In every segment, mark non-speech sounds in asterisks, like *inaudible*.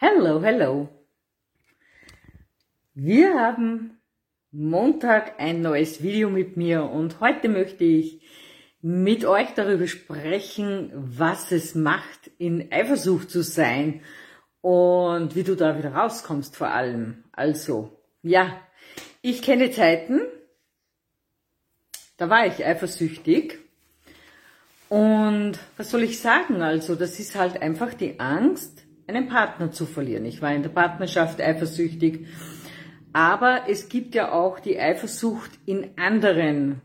Hello, hello. Wir haben Montag ein neues Video mit mir und heute möchte ich mit euch darüber sprechen, was es macht, in Eifersucht zu sein und wie du da wieder rauskommst vor allem. Also, ja, ich kenne Zeiten, da war ich eifersüchtig und was soll ich sagen? Also, das ist halt einfach die Angst, einen Partner zu verlieren. Ich war in der Partnerschaft eifersüchtig. Aber es gibt ja auch die Eifersucht in anderen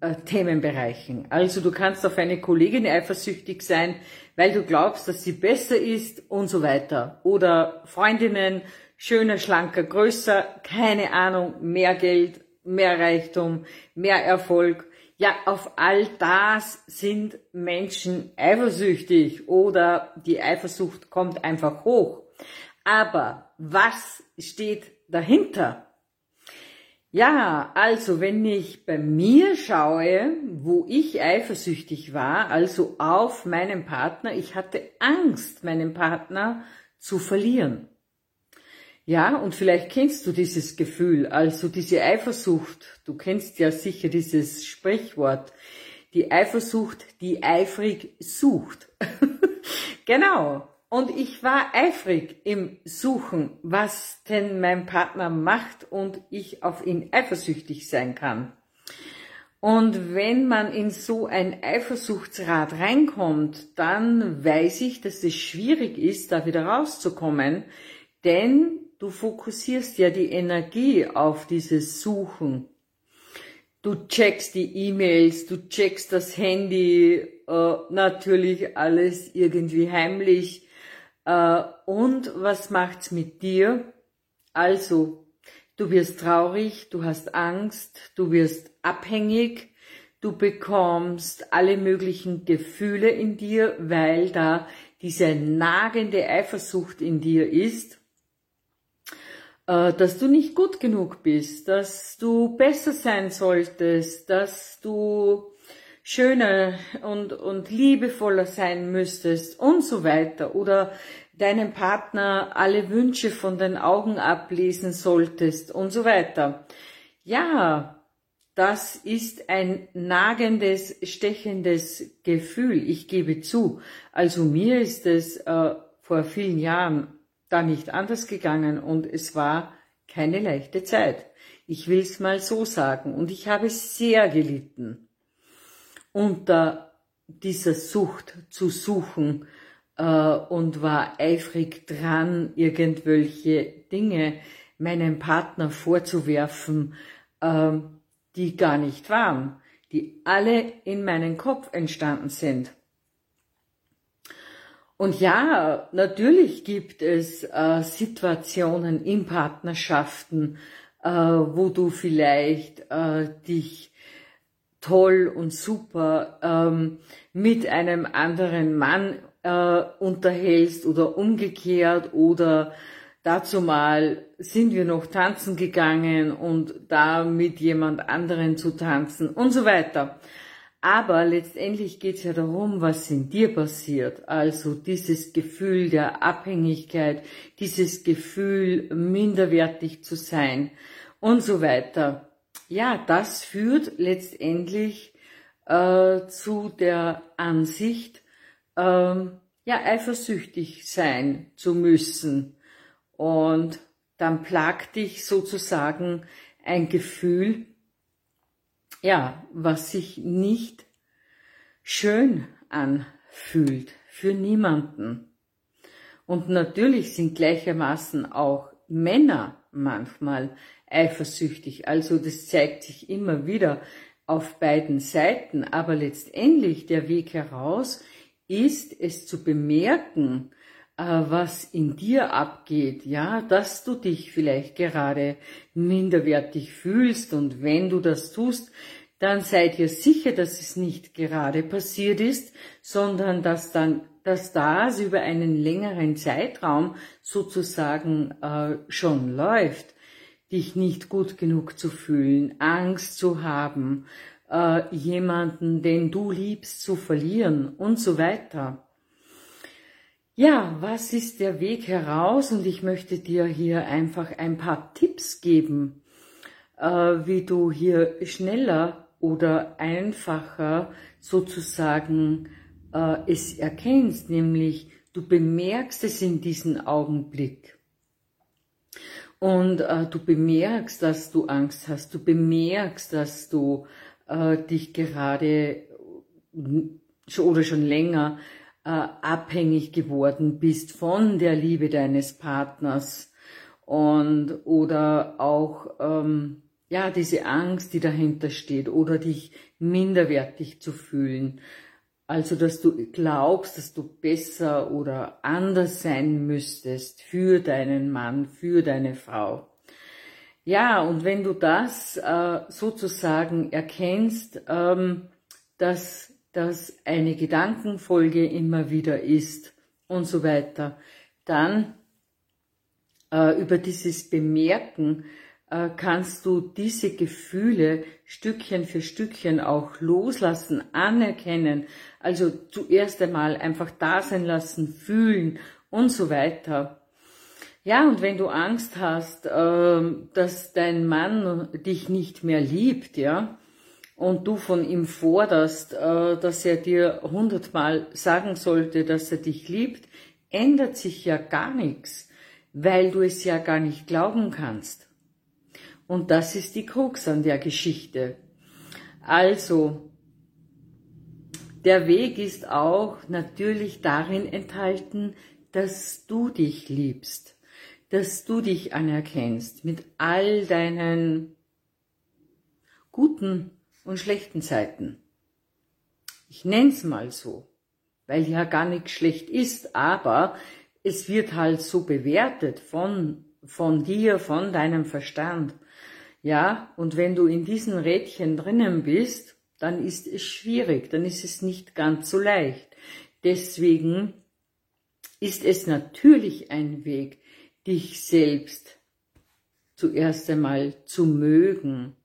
äh, Themenbereichen. Also du kannst auf eine Kollegin eifersüchtig sein, weil du glaubst, dass sie besser ist und so weiter. Oder Freundinnen, schöner, schlanker, größer, keine Ahnung, mehr Geld, mehr Reichtum, mehr Erfolg. Ja, auf all das sind Menschen eifersüchtig oder die Eifersucht kommt einfach hoch. Aber was steht dahinter? Ja, also wenn ich bei mir schaue, wo ich eifersüchtig war, also auf meinen Partner, ich hatte Angst, meinen Partner zu verlieren. Ja, und vielleicht kennst du dieses Gefühl, also diese Eifersucht. Du kennst ja sicher dieses Sprichwort. Die Eifersucht, die eifrig sucht. *laughs* genau. Und ich war eifrig im Suchen, was denn mein Partner macht und ich auf ihn eifersüchtig sein kann. Und wenn man in so ein Eifersuchtsrad reinkommt, dann weiß ich, dass es schwierig ist, da wieder rauszukommen, denn Du fokussierst ja die Energie auf dieses Suchen. Du checkst die E-Mails, du checkst das Handy, äh, natürlich alles irgendwie heimlich. Äh, und was macht's mit dir? Also, du wirst traurig, du hast Angst, du wirst abhängig, du bekommst alle möglichen Gefühle in dir, weil da diese nagende Eifersucht in dir ist dass du nicht gut genug bist, dass du besser sein solltest, dass du schöner und, und liebevoller sein müsstest und so weiter oder deinem Partner alle Wünsche von den Augen ablesen solltest und so weiter. Ja, das ist ein nagendes, stechendes Gefühl, ich gebe zu. Also mir ist es äh, vor vielen Jahren da nicht anders gegangen und es war keine leichte Zeit. Ich will es mal so sagen. Und ich habe sehr gelitten unter dieser Sucht zu suchen äh, und war eifrig dran, irgendwelche Dinge meinem Partner vorzuwerfen, äh, die gar nicht waren, die alle in meinen Kopf entstanden sind. Und ja, natürlich gibt es äh, Situationen in Partnerschaften, äh, wo du vielleicht äh, dich toll und super ähm, mit einem anderen Mann äh, unterhältst oder umgekehrt oder dazu mal sind wir noch tanzen gegangen und da mit jemand anderen zu tanzen und so weiter. Aber letztendlich geht es ja darum, was in dir passiert. Also dieses Gefühl der Abhängigkeit, dieses Gefühl, minderwertig zu sein und so weiter. Ja, das führt letztendlich äh, zu der Ansicht, äh, ja, eifersüchtig sein zu müssen. Und dann plagt dich sozusagen ein Gefühl, ja, was sich nicht schön anfühlt für niemanden. Und natürlich sind gleichermaßen auch Männer manchmal eifersüchtig. Also das zeigt sich immer wieder auf beiden Seiten. Aber letztendlich der Weg heraus ist es zu bemerken, was in dir abgeht, ja, dass du dich vielleicht gerade minderwertig fühlst und wenn du das tust, dann seid ihr sicher, dass es nicht gerade passiert ist, sondern dass dann dass das über einen längeren Zeitraum sozusagen äh, schon läuft, dich nicht gut genug zu fühlen, Angst zu haben, äh, jemanden, den du liebst, zu verlieren und so weiter. Ja, was ist der Weg heraus? Und ich möchte dir hier einfach ein paar Tipps geben, äh, wie du hier schneller oder einfacher sozusagen äh, es erkennst, nämlich du bemerkst es in diesem Augenblick. Und äh, du bemerkst, dass du Angst hast, du bemerkst, dass du äh, dich gerade oder schon länger äh, abhängig geworden bist von der Liebe deines Partners und oder auch ähm, ja diese Angst, die dahinter steht oder dich minderwertig zu fühlen. Also, dass du glaubst, dass du besser oder anders sein müsstest für deinen Mann, für deine Frau. Ja, und wenn du das äh, sozusagen erkennst, ähm, dass das eine Gedankenfolge immer wieder ist und so weiter, dann äh, über dieses Bemerken äh, kannst du diese Gefühle Stückchen für Stückchen auch loslassen, anerkennen, also zuerst einmal einfach da sein lassen, fühlen und so weiter. Ja, und wenn du Angst hast, äh, dass dein Mann dich nicht mehr liebt, ja, und du von ihm forderst, äh, dass er dir hundertmal sagen sollte, dass er dich liebt, ändert sich ja gar nichts, weil du es ja gar nicht glauben kannst. Und das ist die Krux an der Geschichte. Also, der Weg ist auch natürlich darin enthalten, dass du dich liebst, dass du dich anerkennst mit all deinen guten und schlechten Zeiten. Ich nenn's mal so, weil ja gar nichts schlecht ist, aber es wird halt so bewertet von, von dir, von deinem Verstand. Ja, und wenn du in diesen Rädchen drinnen bist, dann ist es schwierig, dann ist es nicht ganz so leicht. Deswegen ist es natürlich ein Weg, dich selbst zuerst einmal zu mögen,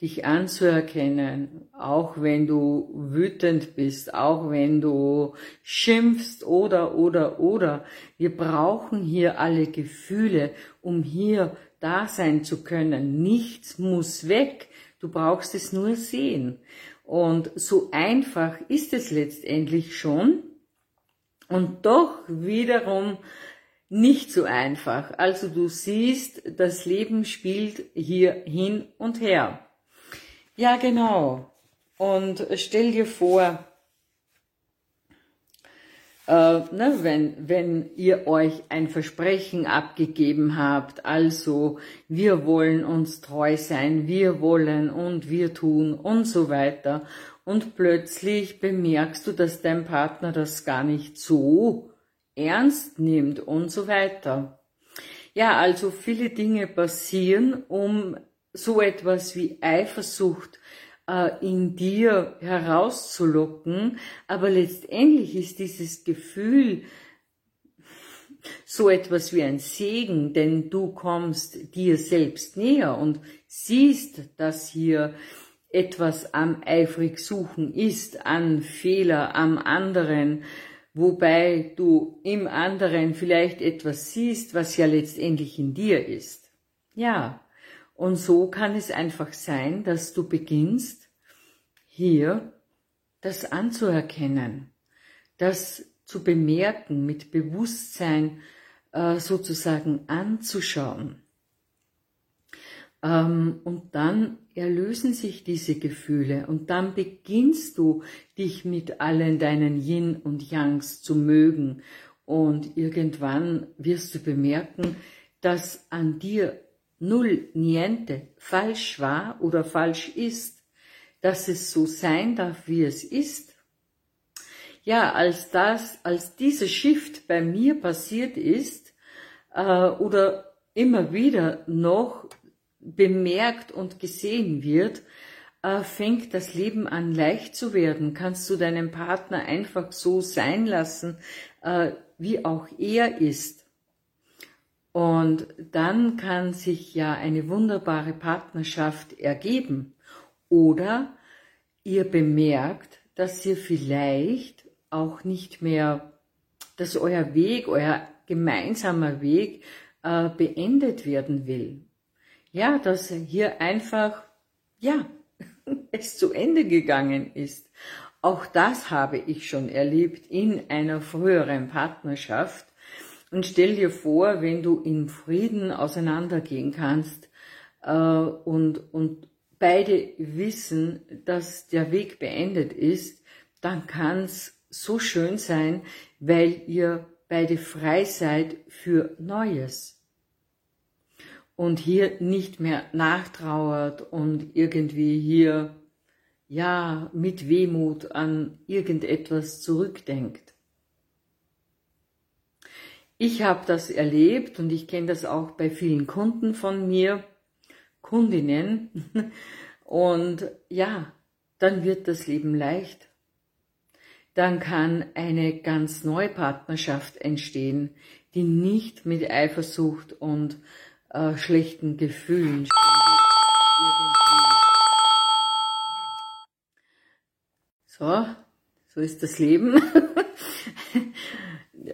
dich anzuerkennen, auch wenn du wütend bist, auch wenn du schimpfst oder, oder, oder. Wir brauchen hier alle Gefühle, um hier da sein zu können. Nichts muss weg. Du brauchst es nur sehen. Und so einfach ist es letztendlich schon. Und doch wiederum nicht so einfach. Also du siehst, das Leben spielt hier hin und her. Ja, genau. Und stell dir vor, äh, ne, wenn, wenn ihr euch ein Versprechen abgegeben habt, also wir wollen uns treu sein, wir wollen und wir tun und so weiter, und plötzlich bemerkst du, dass dein Partner das gar nicht so ernst nimmt und so weiter. Ja, also viele Dinge passieren, um so etwas wie Eifersucht äh, in dir herauszulocken, aber letztendlich ist dieses Gefühl so etwas wie ein Segen, denn du kommst dir selbst näher und siehst, dass hier etwas am eifrig suchen ist, an Fehler am anderen, wobei du im anderen vielleicht etwas siehst, was ja letztendlich in dir ist. Ja, und so kann es einfach sein, dass du beginnst, hier das anzuerkennen, das zu bemerken, mit Bewusstsein äh, sozusagen anzuschauen. Ähm, und dann erlösen sich diese Gefühle und dann beginnst du dich mit allen deinen Yin und Yangs zu mögen und irgendwann wirst du bemerken, dass an dir null niente falsch war oder falsch ist, dass es so sein darf, wie es ist. Ja, als das, als dieser Shift bei mir passiert ist, äh, oder immer wieder noch bemerkt und gesehen wird, äh, fängt das Leben an leicht zu werden. Kannst du deinen Partner einfach so sein lassen, äh, wie auch er ist. Und dann kann sich ja eine wunderbare Partnerschaft ergeben. Oder ihr bemerkt, dass ihr vielleicht auch nicht mehr dass euer Weg, euer gemeinsamer Weg äh, beendet werden will. Ja, dass hier einfach, ja, *laughs* es zu Ende gegangen ist. Auch das habe ich schon erlebt in einer früheren Partnerschaft. Und stell dir vor, wenn du in Frieden auseinandergehen kannst äh, und, und beide wissen, dass der Weg beendet ist, dann kann es so schön sein, weil ihr beide frei seid für Neues. Und hier nicht mehr nachtrauert und irgendwie hier, ja, mit Wehmut an irgendetwas zurückdenkt. Ich habe das erlebt und ich kenne das auch bei vielen Kunden von mir, Kundinnen. *laughs* Und ja, dann wird das Leben leicht. Dann kann eine ganz neue Partnerschaft entstehen, die nicht mit Eifersucht und äh, schlechten Gefühlen So, so ist das Leben. *laughs*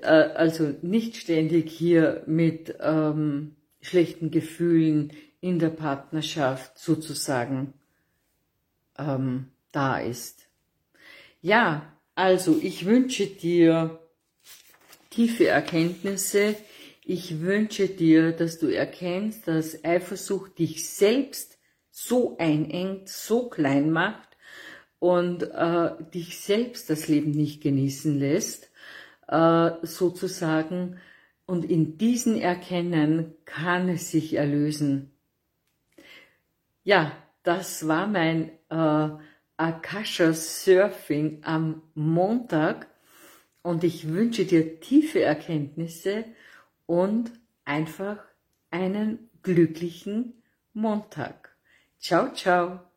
Äh, also nicht ständig hier mit ähm, schlechten Gefühlen in der Partnerschaft sozusagen ähm, da ist. Ja, also ich wünsche dir tiefe Erkenntnisse. Ich wünsche dir, dass du erkennst, dass Eifersucht dich selbst so einengt, so klein macht und äh, dich selbst das Leben nicht genießen lässt äh, sozusagen. Und in diesen Erkennen kann es sich erlösen. Ja, das war mein äh, Akasha Surfing am Montag und ich wünsche dir tiefe Erkenntnisse und einfach einen glücklichen Montag. Ciao, ciao.